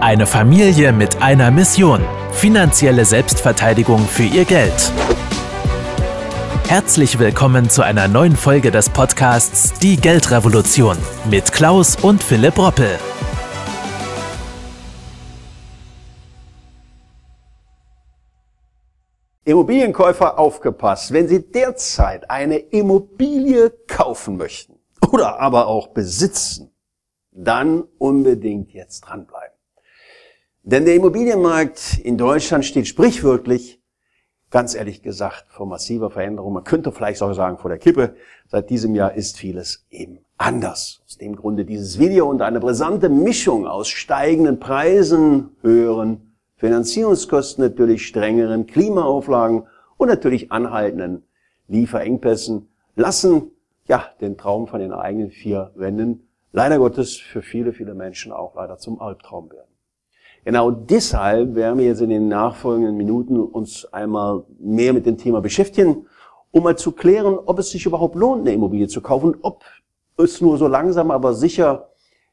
Eine Familie mit einer Mission. Finanzielle Selbstverteidigung für ihr Geld. Herzlich willkommen zu einer neuen Folge des Podcasts Die Geldrevolution mit Klaus und Philipp Roppel. Immobilienkäufer aufgepasst, wenn Sie derzeit eine Immobilie kaufen möchten oder aber auch besitzen, dann unbedingt jetzt dranbleiben. Denn der Immobilienmarkt in Deutschland steht sprichwörtlich, ganz ehrlich gesagt, vor massiver Veränderung. Man könnte vielleicht sogar sagen, vor der Kippe. Seit diesem Jahr ist vieles eben anders. Aus dem Grunde dieses Video und eine brisante Mischung aus steigenden Preisen, höheren Finanzierungskosten, natürlich strengeren Klimaauflagen und natürlich anhaltenden Lieferengpässen lassen ja den Traum von den eigenen vier Wänden leider Gottes für viele, viele Menschen auch leider zum Albtraum werden. Genau deshalb werden wir jetzt in den nachfolgenden Minuten uns einmal mehr mit dem Thema beschäftigen, um mal zu klären, ob es sich überhaupt lohnt, eine Immobilie zu kaufen, ob es nur so langsam, aber sicher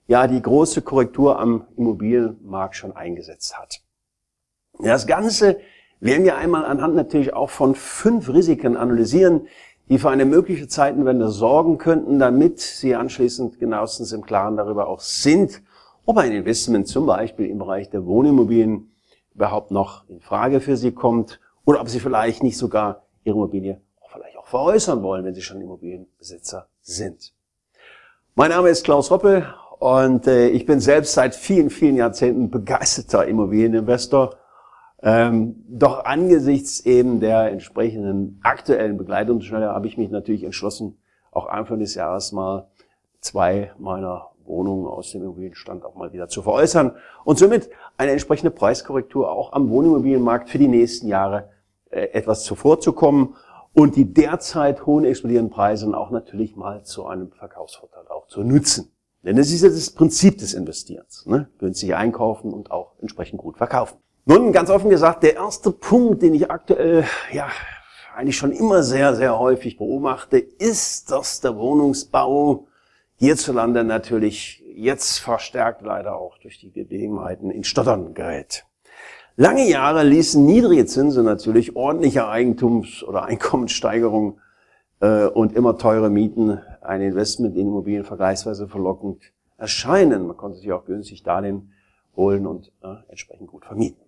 ja die große Korrektur am Immobilienmarkt schon eingesetzt hat. Das Ganze werden wir einmal anhand natürlich auch von fünf Risiken analysieren, die für eine mögliche Zeitenwende sorgen könnten, damit Sie anschließend genauestens im Klaren darüber auch sind, ob ein Investment zum Beispiel im Bereich der Wohnimmobilien überhaupt noch in Frage für Sie kommt oder ob Sie vielleicht nicht sogar Ihre Immobilie auch vielleicht auch veräußern wollen, wenn Sie schon Immobilienbesitzer sind. Mein Name ist Klaus Roppel und äh, ich bin selbst seit vielen, vielen Jahrzehnten begeisterter Immobilieninvestor. Ähm, doch angesichts eben der entsprechenden aktuellen Begleitungsstelle habe ich mich natürlich entschlossen, auch Anfang des Jahres mal zwei meiner Wohnungen aus dem Immobilienstand auch mal wieder zu veräußern und somit eine entsprechende Preiskorrektur auch am Wohnimmobilienmarkt für die nächsten Jahre äh, etwas zuvorzukommen und die derzeit hohen explodierenden Preise auch natürlich mal zu einem Verkaufsvorteil auch zu nutzen. Denn das ist ja das Prinzip des Investierens. Ne? Günstig einkaufen und auch entsprechend gut verkaufen. Nun, ganz offen gesagt, der erste Punkt, den ich aktuell, ja, eigentlich schon immer sehr, sehr häufig beobachte, ist, dass der Wohnungsbau hierzulande natürlich jetzt verstärkt leider auch durch die Gegebenheiten in Stottern gerät. Lange Jahre ließen niedrige Zinsen natürlich ordentliche Eigentums- oder Einkommenssteigerungen äh, und immer teure Mieten ein Investment in Immobilien vergleichsweise verlockend erscheinen. Man konnte sich auch günstig Darlehen holen und äh, entsprechend gut vermieten.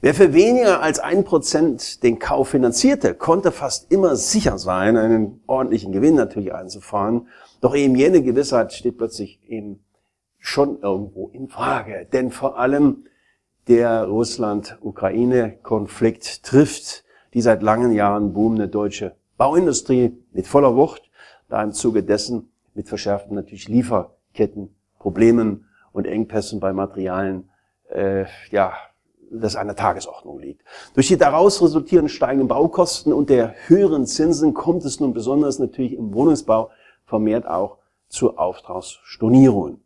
Wer für weniger als ein Prozent den Kauf finanzierte, konnte fast immer sicher sein, einen ordentlichen Gewinn natürlich einzufahren. Doch eben jene Gewissheit steht plötzlich eben schon irgendwo in Frage. Denn vor allem der Russland-Ukraine-Konflikt trifft die seit langen Jahren boomende deutsche Bauindustrie mit voller Wucht, da im Zuge dessen mit verschärften natürlich Lieferkettenproblemen und Engpässen bei Materialien äh, ja das an der Tagesordnung liegt. Durch die daraus resultierenden steigenden Baukosten und der höheren Zinsen kommt es nun besonders natürlich im Wohnungsbau vermehrt auch zu Auftragsstornierungen.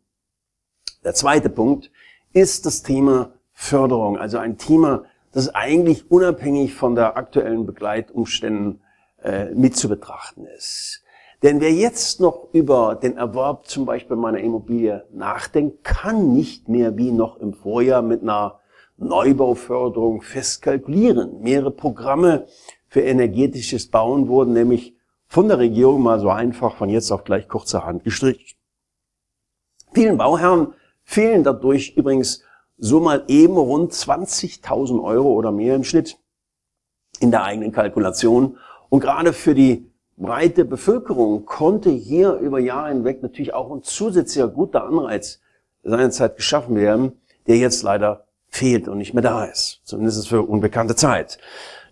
Der zweite Punkt ist das Thema Förderung, also ein Thema, das eigentlich unabhängig von der aktuellen Begleitumständen äh, mit zu betrachten ist. Denn wer jetzt noch über den Erwerb zum Beispiel meiner Immobilie nachdenkt, kann nicht mehr wie noch im Vorjahr mit einer Neubauförderung fest kalkulieren. Mehrere Programme für energetisches Bauen wurden nämlich von der Regierung mal so einfach von jetzt auf gleich kurzerhand gestrichen. Vielen Bauherren fehlen dadurch übrigens so mal eben rund 20.000 Euro oder mehr im Schnitt in der eigenen Kalkulation. Und gerade für die breite Bevölkerung konnte hier über Jahre hinweg natürlich auch ein zusätzlicher guter Anreiz seinerzeit geschaffen werden, der jetzt leider fehlt und nicht mehr da ist. Zumindest für unbekannte Zeit.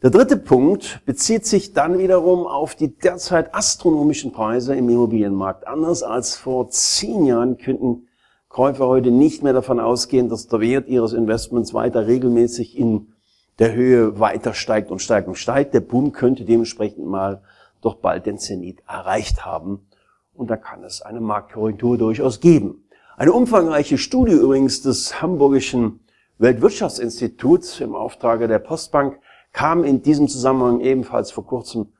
Der dritte Punkt bezieht sich dann wiederum auf die derzeit astronomischen Preise im Immobilienmarkt. Anders als vor zehn Jahren könnten Käufer heute nicht mehr davon ausgehen, dass der Wert ihres Investments weiter regelmäßig in der Höhe weiter steigt und steigt und steigt. Der Boom könnte dementsprechend mal doch bald den Zenit erreicht haben. Und da kann es eine Marktkorrektur durchaus geben. Eine umfangreiche Studie übrigens des hamburgischen Weltwirtschaftsinstituts im Auftrage der Postbank kam in diesem Zusammenhang ebenfalls vor kurzem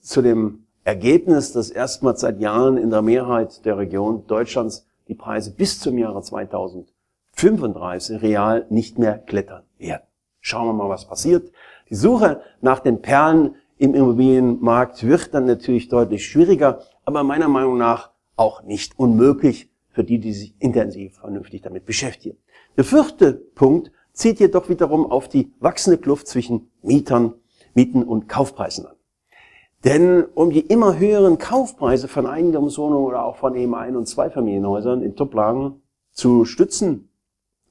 zu dem Ergebnis, dass erstmals seit Jahren in der Mehrheit der Region Deutschlands die Preise bis zum Jahre 2050 35 real nicht mehr klettern werden. Schauen wir mal, was passiert. Die Suche nach den Perlen im Immobilienmarkt wird dann natürlich deutlich schwieriger, aber meiner Meinung nach auch nicht unmöglich für die, die sich intensiv vernünftig damit beschäftigen. Der vierte Punkt zieht jedoch wiederum auf die wachsende Kluft zwischen Mietern, Mieten und Kaufpreisen an. Denn um die immer höheren Kaufpreise von Eigentumswohnungen oder auch von eben Ein- und Zweifamilienhäusern in Toplagen zu stützen,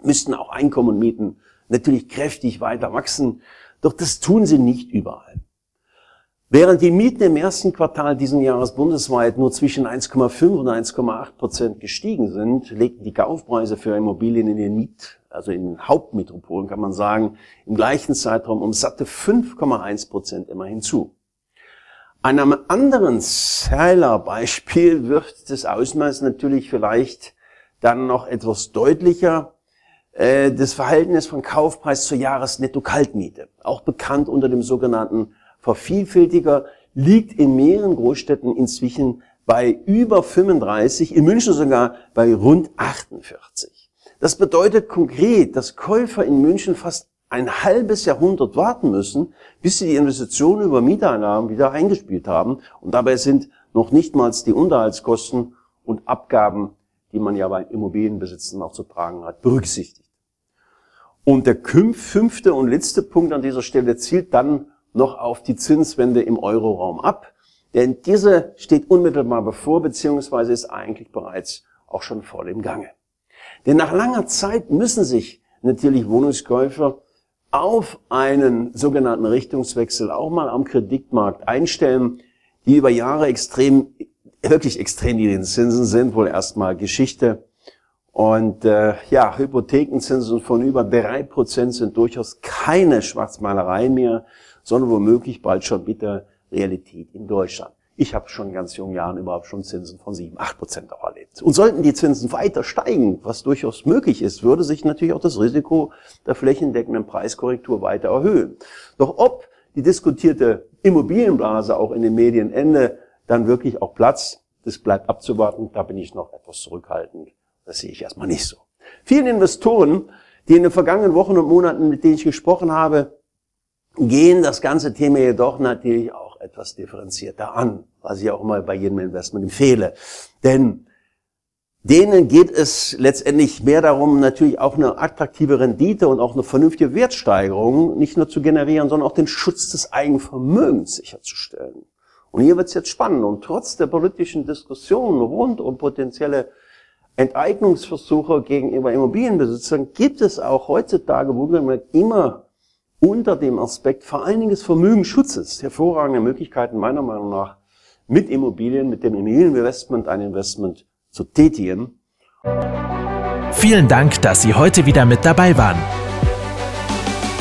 müssten auch Einkommen und Mieten natürlich kräftig weiter wachsen. Doch das tun sie nicht überall. Während die Mieten im ersten Quartal diesen Jahres bundesweit nur zwischen 1,5 und 1,8 Prozent gestiegen sind, legten die Kaufpreise für Immobilien in den Miet, also in den Hauptmetropolen kann man sagen, im gleichen Zeitraum um satte 5,1 Prozent immerhin zu. An einem anderen Zeiler-Beispiel wird das Ausmaß natürlich vielleicht dann noch etwas deutlicher. Äh, das Verhältnis von Kaufpreis zur Jahresnetto-Kaltmiete, auch bekannt unter dem sogenannten Vervielfältiger liegt in mehreren Großstädten inzwischen bei über 35, in München sogar bei rund 48. Das bedeutet konkret, dass Käufer in München fast ein halbes Jahrhundert warten müssen, bis sie die Investitionen über Mieteinnahmen wieder eingespielt haben. Und dabei sind noch nichtmals die Unterhaltskosten und Abgaben, die man ja bei Immobilienbesitzen auch zu tragen hat, berücksichtigt. Und der fünfte und letzte Punkt an dieser Stelle zielt dann noch auf die Zinswende im Euroraum ab. Denn diese steht unmittelbar bevor, beziehungsweise ist eigentlich bereits auch schon voll im Gange. Denn nach langer Zeit müssen sich natürlich Wohnungskäufer auf einen sogenannten Richtungswechsel auch mal am Kreditmarkt einstellen, die über Jahre extrem, wirklich extrem niedrigen Zinsen sind, wohl erstmal Geschichte. Und äh, ja, Hypothekenzinsen von über drei Prozent sind durchaus keine Schwarzmalerei mehr, sondern womöglich bald schon mit der Realität in Deutschland. Ich habe schon in ganz jungen Jahren überhaupt schon Zinsen von 7, 8 Prozent auch erlebt. Und sollten die Zinsen weiter steigen, was durchaus möglich ist, würde sich natürlich auch das Risiko der flächendeckenden Preiskorrektur weiter erhöhen. Doch ob die diskutierte Immobilienblase auch in den Medien Ende dann wirklich auch Platz, das bleibt abzuwarten. Da bin ich noch etwas zurückhaltend. Das sehe ich erstmal nicht so. Vielen Investoren, die in den vergangenen Wochen und Monaten, mit denen ich gesprochen habe, gehen das ganze Thema jedoch natürlich auch etwas differenzierter an, was ich auch immer bei jedem Investment empfehle. Denn denen geht es letztendlich mehr darum, natürlich auch eine attraktive Rendite und auch eine vernünftige Wertsteigerung nicht nur zu generieren, sondern auch den Schutz des Eigenvermögens sicherzustellen. Und hier wird es jetzt spannend. Und trotz der politischen Diskussionen rund um potenzielle Enteignungsversuche gegenüber Immobilienbesitzern gibt es auch heutzutage wohlgemerkt immer unter dem Aspekt vor allen Dingen des Vermögensschutzes hervorragende Möglichkeiten meiner Meinung nach mit Immobilien, mit dem Immobilieninvestment ein Investment zu tätigen. Vielen Dank, dass Sie heute wieder mit dabei waren.